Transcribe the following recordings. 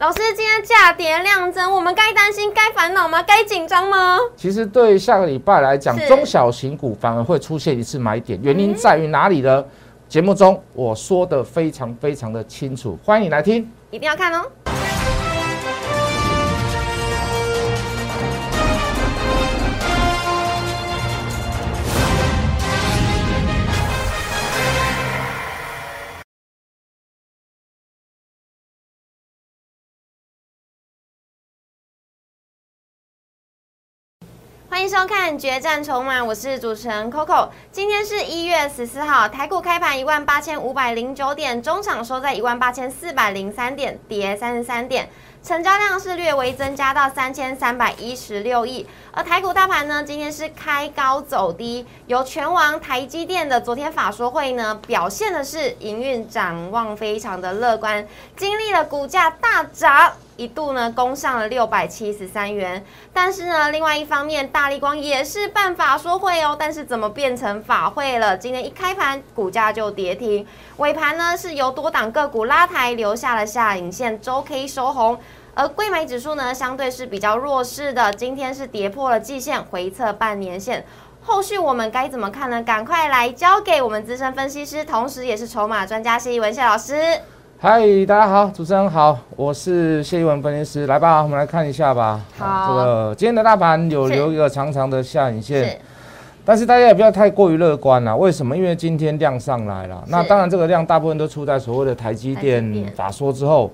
老师，今天价跌量增，我们该担心、该烦恼吗？该紧张吗？其实对下个礼拜来讲，中小型股反而会出现一次买点，原因在于哪里呢？节目中我说的非常非常的清楚，欢迎你来听。一定要看哦。欢迎收看《决战筹码》，我是主持人 Coco。今天是一月十四号，台股开盘一万八千五百零九点，中场收在一万八千四百零三点，跌三十三点，成交量是略微增加到三千三百一十六亿。而台股大盘呢，今天是开高走低，由全王台积电的昨天法说会呢，表现的是营运展望非常的乐观，经历了股价大涨。一度呢攻上了六百七十三元，但是呢，另外一方面，大力光也是办法说会哦，但是怎么变成法会了？今天一开盘股价就跌停，尾盘呢是由多档个股拉抬，留下了下影线，周 K 收红。而贵买指数呢，相对是比较弱势的，今天是跌破了季线，回测半年线。后续我们该怎么看呢？赶快来交给我们资深分析师，同时也是筹码专家谢一文谢老师。嗨，大家好，主持人好，我是谢一文分析师，来吧，我们来看一下吧。好这个今天的大盘有是留一个长长的下影线，是但是大家也不要太过于乐观了。为什么？因为今天量上来了，那当然这个量大部分都出在所谓的台积电电法说之后。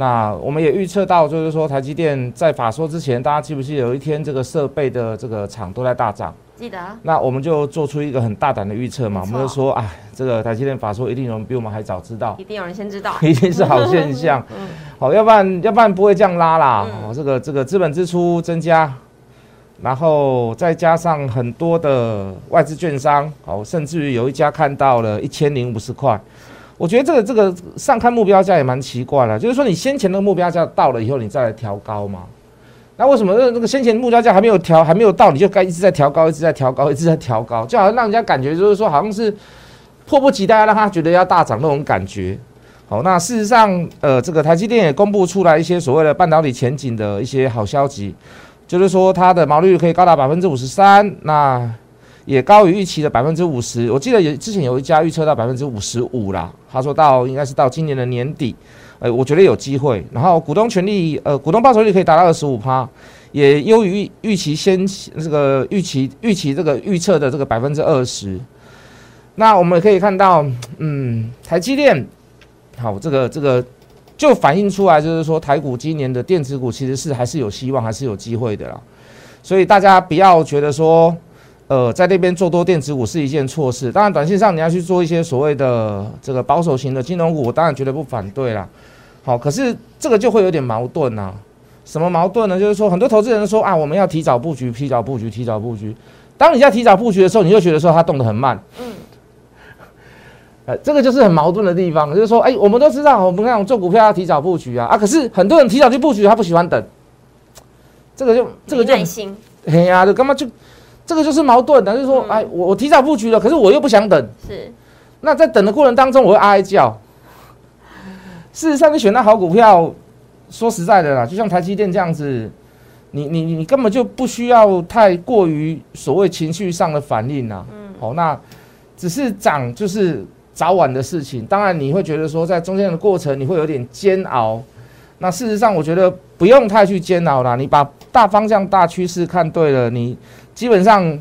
那我们也预测到，就是说台积电在法说之前，大家记不记得有一天这个设备的这个厂都在大涨？记得那我们就做出一个很大胆的预测嘛，我们就说，哎，这个台积电法说一定有人比我们还早知道，一定有人先知道。一定是好现象。嗯好，要不然要不然不会这样拉啦。嗯哦，这个这个资本支出增加，然后再加上很多的外资券商，哦，甚至于有一家看到了一千零五十块。我觉得这个这个上看目标价也蛮奇怪了，就是说你先前的目标价到了以后，你再来调高嘛。那为什么这这个先前目标价还没有调，还没有到，你就该一直在调高，一直在调高，一直在调高，就好像让人家感觉就是说好像是迫不及待让他觉得要大涨那种感觉。好，那事实上，呃，这个台积电也公布出来一些所谓的半导体前景的一些好消息，就是说它的毛利率可以高达百分之五十三，那也高于预期的百分之五十。我记得有之前有一家预测到百分之五十五啦，他说到应该是到今年的年底，呃，我觉得有机会。然后股东权利，呃，股东报酬率可以达到二十五趴，也优于预期先这个预期预期这个预测的这个百分之二十。那我们可以看到，嗯，台积电。好，这个这个就反映出来，就是说台股今年的电子股其实是还是有希望，还是有机会的啦。所以大家不要觉得说，呃，在那边做多电子股是一件错事。当然，短线上你要去做一些所谓的这个保守型的金融股，我当然绝对不反对啦。好，可是这个就会有点矛盾呐、什么矛盾呢？就是说，很多投资人说啊，我们要提早布局，提早布局，提早布局。当你在提早布局的时候，你就觉得说它动得很慢。嗯，呃，这个就是很矛盾的地方，就是说，哎、我们都知道，我们看做股票要提早布局啊，啊，可是很多人提早去布局，他不喜欢等，这个就这个就没耐，心，哎呀，就干嘛就这个就是矛盾的，就是说，嗯哎，我我提早布局了，可是我又不想等，是那在等的过程当中，我会哀哀叫。事实上，你选到好股票，说实在的啦，就像台积电这样子，你你你根本就不需要太过于所谓情绪上的反应呐。嗯，好，那只是涨就是早晚的事情。当然，你会觉得说，在中间的过程你会有点煎熬。那事实上，我觉得不用太去煎熬啦。你把大方向、大趋势看对了，你基本上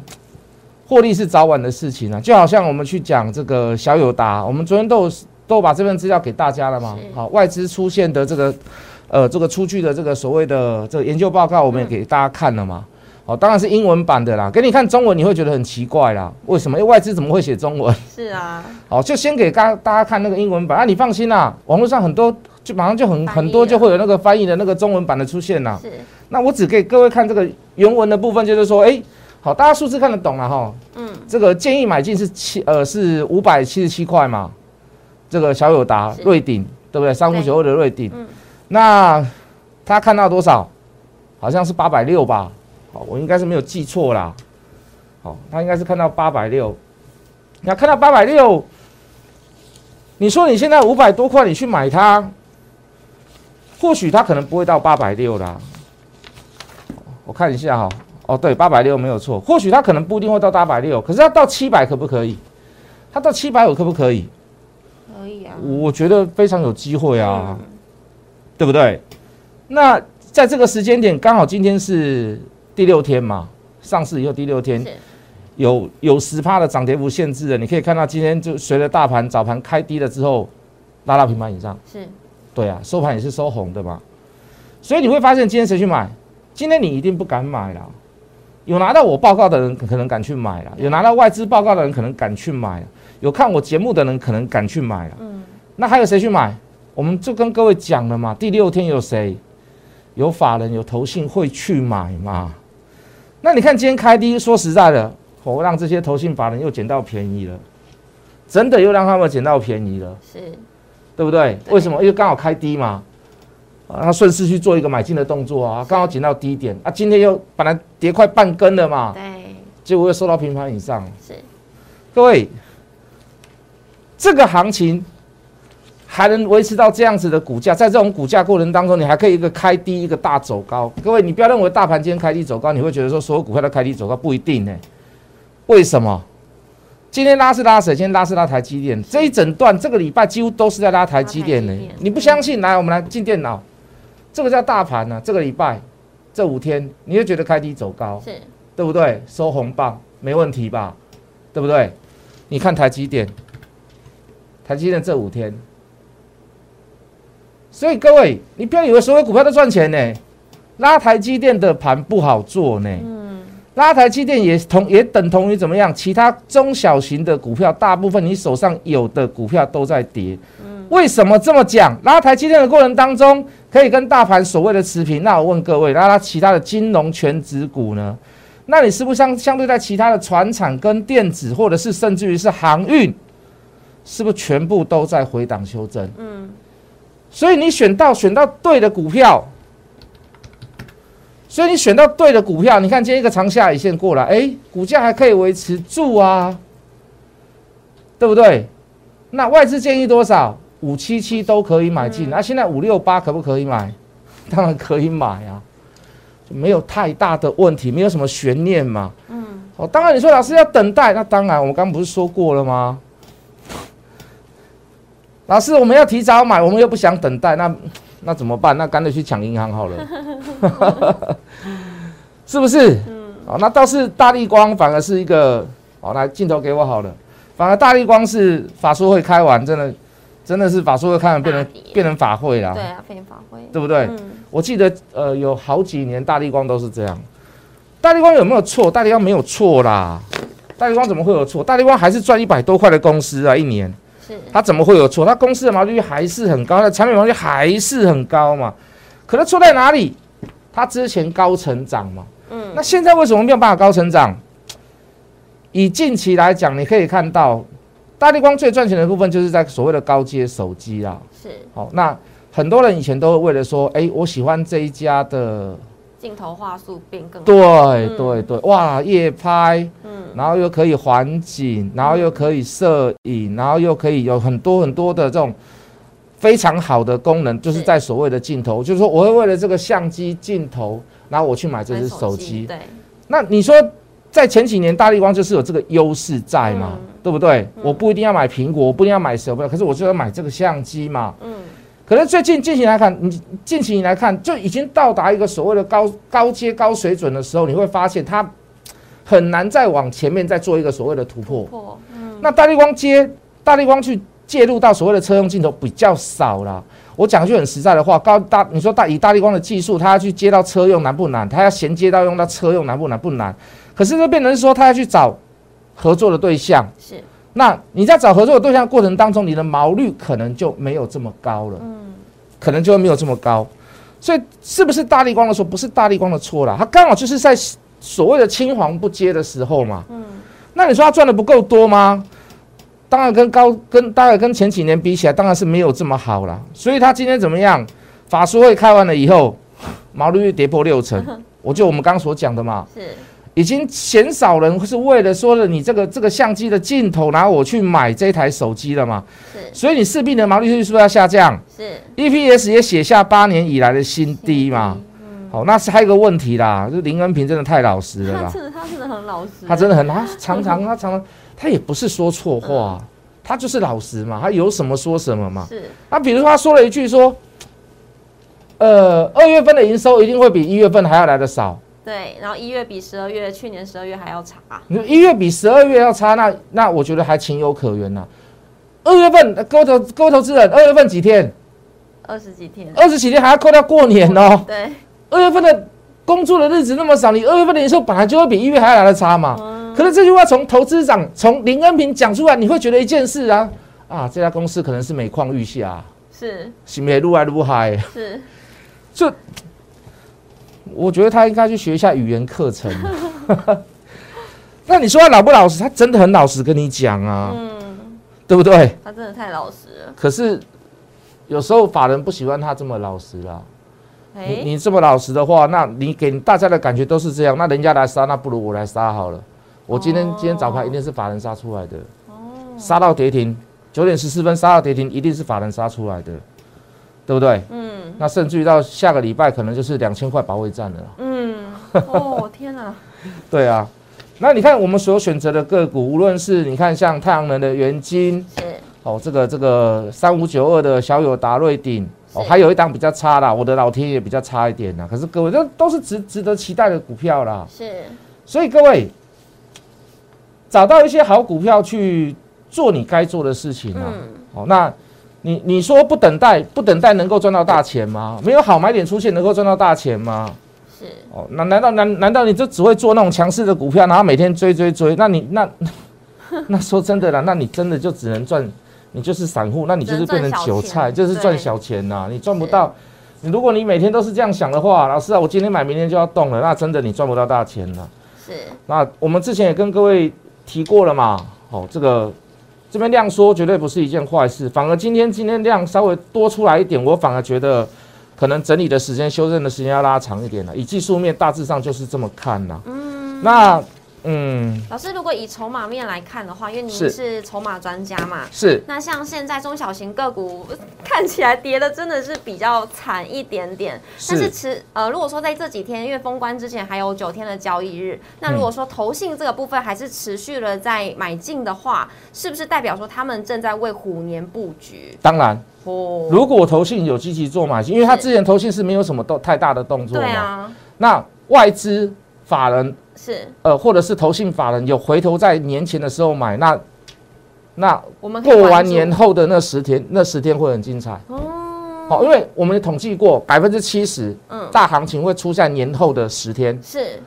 获利是早晚的事情啊。就好像我们去讲这个小友达，我们昨天都有都有把这份资料给大家了嘛。好，外资出现的这个呃这个出具的这个所谓的这个研究报告，我们也给大家看了嘛。哦，当然是英文版的啦。给你看中文，你会觉得很奇怪啦。为什么？因为外资怎么会写中文？是啊，好，就先给大大家看那个英文版啊。你放心啦，网络上很多就马上就很很多就会有那个翻译的那个中文版的出现啦。是那我只给各位看这个原文的部分，就是说，哎、好，大家数字看得懂了哈。嗯，这个建议买进是七呃是五百七十七块嘛，这个小友达瑞鼎对不对？三五九二的瑞鼎，嗯那他看到多少？好像是八百六吧？好，我应该是没有记错啦。好，他应该是看到八百六。那看到八百六，你说你现在五百多块，你去买它，或许它可能不会到八百六啦。我看一下哈，哦对，八百六没有错。或许它可能不一定会到八百六，可是它到七百可不可以？它到七百五可不可以？可以啊，我觉得非常有机会啊，嗯对不对？那在这个时间点，刚好今天是第六天嘛，上市以后第六天，是有有十趴的涨跌幅限制的，你可以看到今天就随着大盘早盘开低了之后，拉到平盘以上。是对啊，收盘也是收红的嘛，所以你会发现今天谁去买？今天你一定不敢买啦。有拿到我报告的人可能敢去买了，有拿到外资报告的人可能敢去买了，有看我节目的人可能敢去买了。嗯那还有谁去买？我们就跟各位讲了嘛，第六天有谁？有法人有投信会去买嘛？那你看今天开低，说实在的，我让这些投信法人又捡到便宜了，真的又让他们捡到便宜了。是对不对？对为什么？因为刚好开低嘛，啊，他顺势去做一个买进的动作啊，刚好捡到低点啊，今天又本来跌快半根了嘛，对结果又收到平盘以上。是各位，这个行情还能维持到这样子的股价，在这种股价过程当中，你还可以一个开低，一个大走高。各位，你不要认为大盘今天开低走高，你会觉得说所有股票都开低走高，不一定呢、为什么？今天拉是拉谁？今天拉是拉台积电。这一整段这个礼拜几乎都是在拉台积电呢、你不相信？来，我们来进电脑，这个叫大盘呢、这个礼拜这五天，你就觉得开低走高。是对不对？收红棒没问题吧？对不对？你看台积电，台积电这五天，所以各位，你不要以为所有股票都赚钱呢。拉台积电的盘不好做呢，嗯拉台积电也同也等同于怎么样？其他中小型的股票，大部分你手上有的股票都在跌。为什么这么讲？拉台积电的过程当中，可以跟大盘所谓的持平。那我问各位，那它其他的金融全指股呢？那你是不是相相对在其他的船厂跟电子，或者是甚至于是航运，是不是全部都在回档修正？嗯所以你选到选到对的股票，所以你选到对的股票，你看今天一个长下影线过来，哎，股价还可以维持住啊，对不对？那外资建议多少？五七七都可以买进，那、现在五六八可不可以买？当然可以买啊，就没有太大的问题，没有什么悬念嘛。嗯哦，当然你说老师要等待，那当然我们刚刚不是说过了吗？老师，我们要提早买，我们又不想等待，那那怎么办？那干脆去抢银行好了，是不是？嗯哦，那倒是大力光反而是一个，哦、来镜头给我好了，反而大力光是法术会开完，真的真的是法说会开完变成变成法会啦，对啊，变成法会对不对？嗯我记得呃有好几年大力光都是这样。大力光有没有错？大力光没有错啦。大力光怎么会有错？大力光还是赚一百多块的公司啊，一年是它怎么会有错？它公司的毛利率还是很高，它的产品毛利率还是很高嘛。可能错在哪里？它之前高成长嘛。嗯那现在为什么没有办法高成长？以近期来讲，你可以看到大力光最赚钱的部分就是在所谓的高阶手机啦。是。好，那很多人以前都会为了说，哎、我喜欢这一家的，镜头画素变更好。对嗯。对对，哇，夜拍，嗯。然后又可以环景，然后又可以摄影，然后又可以有很多很多的这种非常好的功能，就是是。在所谓的镜头，就是说我会为了这个相机镜头，然后我去买这只手机。对。那你说在前几年，大力光就是有这个优势在嘛，嗯对不对？嗯我不一定要买苹果，我不一定要买手表，可是我就要买这个相机嘛。嗯可是最近近期来看，你近期来看就已经到达一个所谓的高高阶高水准的时候，你会发现它很难再往前面再做一个所谓的突破。破嗯那大力光接大力光去介入到所谓的车用镜头比较少了。我讲句很实在的话，高大你说大以大力光的技术，它要去接到车用难不难？它要衔接到用到车用难不难？不难。可是这变成是说，他要去找合作的对象。是那你在找合作的对象过程当中，你的毛率可能就没有这么高了。嗯可能就会没有这么高。所以是不是大力光的错？不是大力光的错啦，他刚好就是在所谓的青黄不接的时候嘛。嗯那你说他赚的不够多吗？当然跟高跟大概跟前几年比起来，当然是没有这么好啦。所以他今天怎么样？法术会开完了以后，毛利率跌破六成，我就我们刚刚所讲的嘛，是已经鲜少人是为了说了你这个这个相机的镜头，然后我去买这台手机了嘛？是所以你势必的毛利率是不是要下降是，？EPS 也写下八年以来的新低嘛？好，那是还有一个问题啦，就是林恩平真的太老实了啦，他真的很老实，他真的很，他 常常他常常他也不是说错话，他就是老实嘛，他有什么说什么嘛。是那比如说他说了一句说，呃，二月份的营收一定会比一月份还要来的少。对，然后一月比十二月，去年十二月还要差，你说一月比十二月要差，那那我觉得还情有可原呐、二月份，呃各位投各位投资人，二月份几天？二十几天，二十几天还要扣掉过年哦。对，二月份的工作的日子那么少，你二月份的营收本来就会比一月还要来的差嘛。嗯，可是这句话从投资长从林恩平讲出来，你会觉得一件事啊啊，这家公司可能是每况愈下，是是没路来路嗨。是，就我觉得他应该去学一下语言课程。那你说他老不老实？他真的很老实跟你讲啊，嗯，对不对？他真的太老实了，可是有时候法人不喜欢他这么老实啦。你哎，你这么老实的话，那你给大家的感觉都是这样，那人家来杀，那不如我来杀好了。我今天、哦今天早盘一定是法人杀出来的，杀到跌停，九点十四分杀到跌停，一定是法人杀出来的，对不对？嗯那甚至于到下个礼拜，可能就是两千块保卫战了。嗯，哦 天哪，对啊，那你看我们所选择的个股，无论是你看像太阳能的元金，是哦，这个这个三五九二的小友达瑞鼎，哦，是还有一档比较差啦，我的老天爷比较差一点啦。可是各位，这都是值值得期待的股票啦。是，所以各位找到一些好股票去做你该做的事情啊。嗯，哦，那你你说不等待，不等待能够赚到大钱吗？没有好买点出现能够赚到大钱吗？是，哦，那难道难难道你就只会做那种强势的股票，然后每天追追追？那你那那说真的啦，那你真的就只能赚，你就是散户，那你就是变成韭菜，就是赚小钱呐、你赚不到。你如果你每天都是这样想的话，老师啊，我今天买，明天就要动了，那真的你赚不到大钱了。是，那我们之前也跟各位提过了嘛，哦，这个这边量缩绝对不是一件坏事，反而今天今天量稍微多出来一点，我反而觉得可能整理的时间、修正的时间要拉长一点了。以技术面大致上就是这么看呐。嗯，那嗯。老师，如果以筹码面来看的话，因为您是。是筹码专家嘛，是。那像现在中小型个股看起来跌的真的是比较惨一点点，但是是持呃，如果说在这几天，因为封关之前还有九天的交易日，那如果说投信这个部分还是持续了在买进的话，是不是代表说他们正在为虎年布局？当然，哦，如果投信有积极做买进，因为它之前投信是没有什么动太大的动作嘛。对啊，那外资法人是。呃或者是投信法人有回头在年前的时候买，那那我们过完年后的那十天，那十天会很精彩。哦，好，因为我们统计过，百分之七十嗯，大行情会出现年后的十天，是，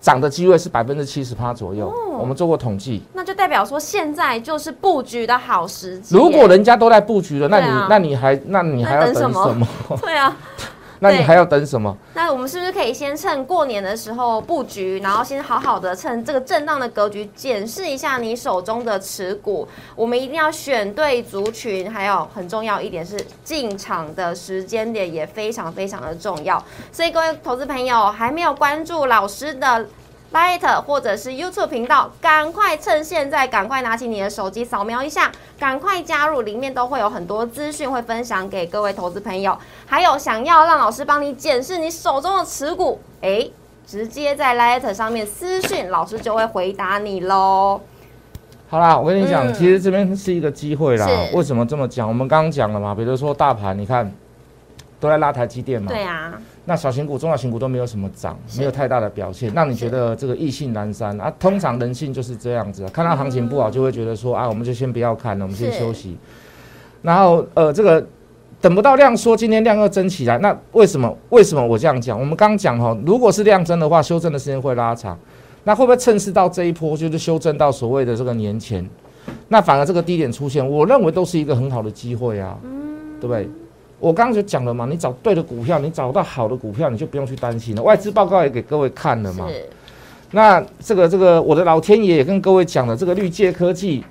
涨的机会是百分之七十趴左右。哦。我们做过统计，那就代表说现在就是布局的好时机。如果人家都在布局了，那你、啊。那你还那你还要等什么？对啊，对那你还要等什么？那我们是不是可以先趁过年的时候布局，然后先好好的趁这个震荡的格局检视一下你手中的持股？我们一定要选对族群，还有很重要一点是进场的时间点也非常非常的重要。所以各位投资朋友还没有关注老师的。Light 或者是 YouTube 频道，赶快趁现在，赶快拿起你的手机扫描一下，赶快加入，里面都会有很多资讯会分享给各位投资朋友。还有想要让老师帮你检视你手中的持股，哎，直接在 Light 上面私讯，老师就会回答你喽。好啦，我跟你讲，嗯其实这边是一个机会啦。为什么这么讲？我们刚刚讲了嘛，比如说大盘，你看都在拉台积电嘛，对啊，那小型股、中小型股都没有什么涨，没有太大的表现，让你觉得这个意兴阑珊啊。通常人性就是这样子、啊，看到行情不好就会觉得说啊，我们就先不要看了，我们先休息。然后呃，这个等不到量缩，今天量又增起来，那为什么？为什么我这样讲？我们刚讲哈，如果是量增的话，修正的时间会拉长，那会不会趁势到这一波就是修正到所谓的这个年前？那反而这个低点出现，我认为都是一个很好的机会啊，对不对？我刚刚就讲了嘛，你找对的股票，你找到好的股票，你就不用去担心了。外资报告也给各位看了嘛。是那这个这个，我的老天爷也跟各位讲了，这个绿界科技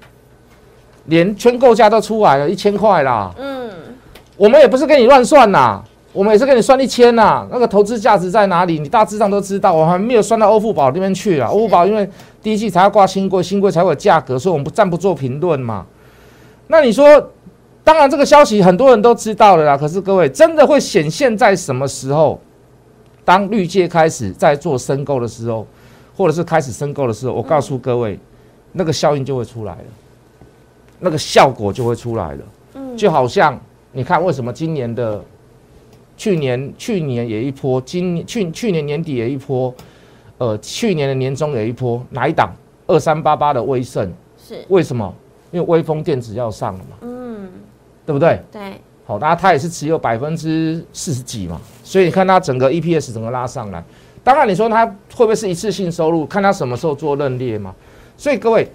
连圈购价都出来了，一千块啦。嗯，我们也不是跟你乱算啦，我们也是跟你算一千呐，那个投资价值在哪里？你大致上都知道，我还没有算到欧富宝那边去啊。欧富宝因为第一季才要挂新贵，新贵才会有价格，所以我们不暂不做评论嘛。那你说，当然这个消息很多人都知道了啦，可是各位真的会显现在什么时候？当绿界开始在做申购的时候，或者是开始申购的时候，我告诉各位，那个效应就会出来了，那个效果就会出来了。嗯，就好像你看，为什么今年的？去年去年也一波，今去去年年底也一波，呃，去年的年终也一波，哪一档？二三八八的威盛是为什么？因为微风电子要上了嘛，嗯，对不对？对，好，那它也是持有百分之四十几嘛，所以你看它整个 EPS 整个拉上来，当然你说它会不会是一次性收入？看它什么时候做认列嘛。所以各位，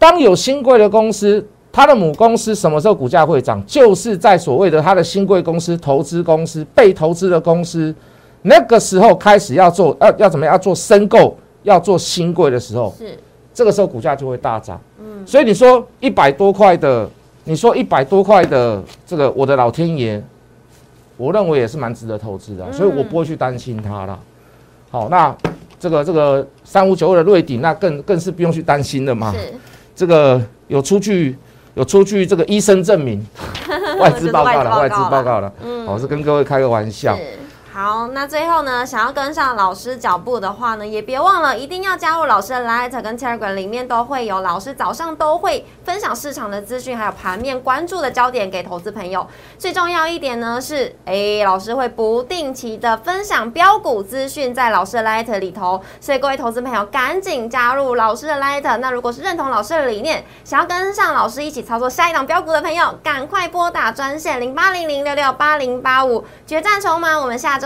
当有新贵的公司。它的母公司什么时候股价会涨？就是在所谓的它的新贵公司、投资公司、被投资的公司，那个时候开始要做，要要怎么样？要做申购，要做新贵的时候，是这个时候股价就会大涨。嗯，所以你说一百多块的，你说一百多块的这个，我的老天爷，我认为也是蛮值得投资的，所以我不会去担心它了。好，那这个这个三五九二的瑞鼎，那更更是不用去担心的嘛。是这个有出具。有出具这个医生证明，外资报告了，外资报告了，嗯，我是跟各位开个玩笑。好，那最后呢，想要跟上老师脚步的话呢，也别忘了一定要加入老师的 Light 跟 Telegram，里面都会有老师早上都会分享市场的资讯，还有盘面关注的焦点给投资朋友。最重要一点呢是，哎，老师会不定期的分享标股资讯在老师的 Light 里头，所以各位投资朋友赶紧加入老师的 Light。那如果是认同老师的理念，想要跟上老师一起操作下一档标股的朋友，赶快拨打专线零八零零六六八零八五决战筹码，我们下周。